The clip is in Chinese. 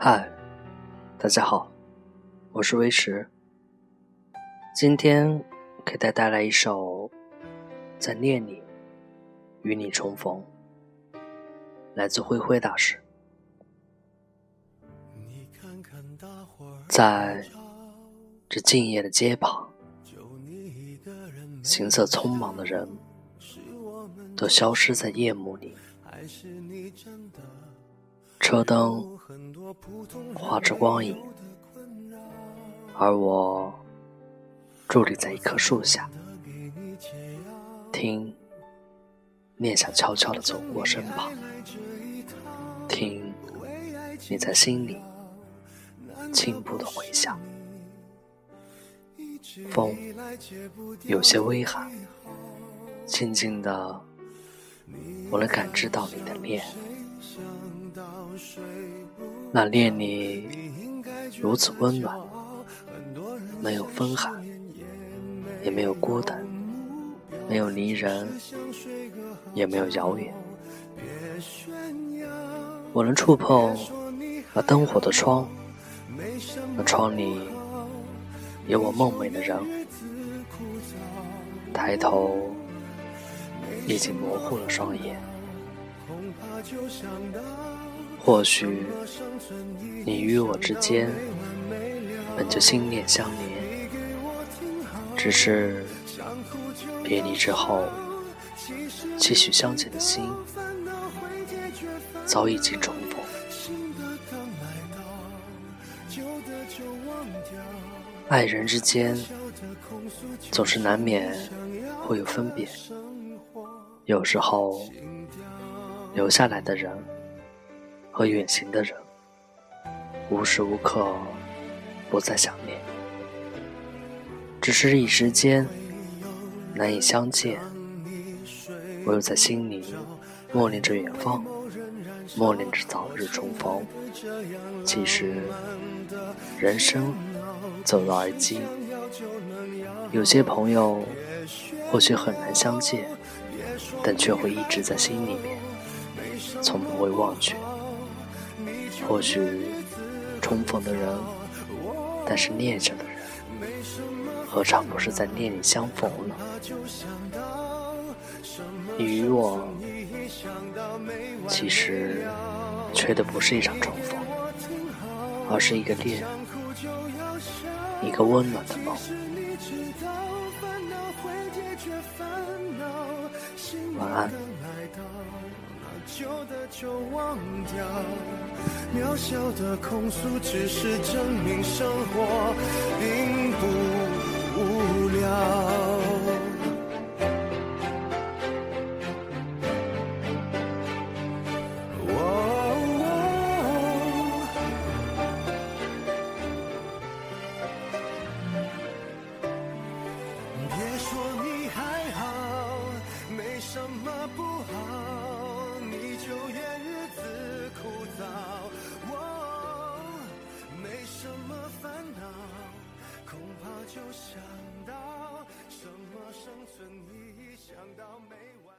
嗨，大家好，我是微石。今天给大家带来一首《在念你与你重逢》，来自灰灰大师。在这静夜的街旁，行色匆忙的人都消失在夜幕里。车灯画着光影，而我伫立在一棵树下，听念想悄悄地走过身旁，听你在心里轻步的回响。风有些微寒，静静的，我能感知到你的念。那恋你如此温暖，没有风寒，也没有孤单，没有离人，也没有遥远。我能触碰那灯火的窗，那窗里有我梦寐的人。抬头，已经模糊了双眼。或许你与我之间本就心念相连，只是别离之后，期许相见的心早已经重逢。爱人之间总是难免会有分别，有时候留下来的人。和远行的人，无时无刻不在想念，只是一时间难以相见。我又在心里默念着远方，默念着早日重逢。其实，人生走到而今，有些朋友或许很难相见，但却会一直在心里面，从不会忘却。或许重逢的人，但是念着的人，何尝不是在念里相逢呢？你与我，其实缺的不是一场重逢，而是一个恋，一个温暖的梦。晚安。旧的就忘掉，渺小的控诉，只是证明生活并不。就想到什么生存意义想到没完。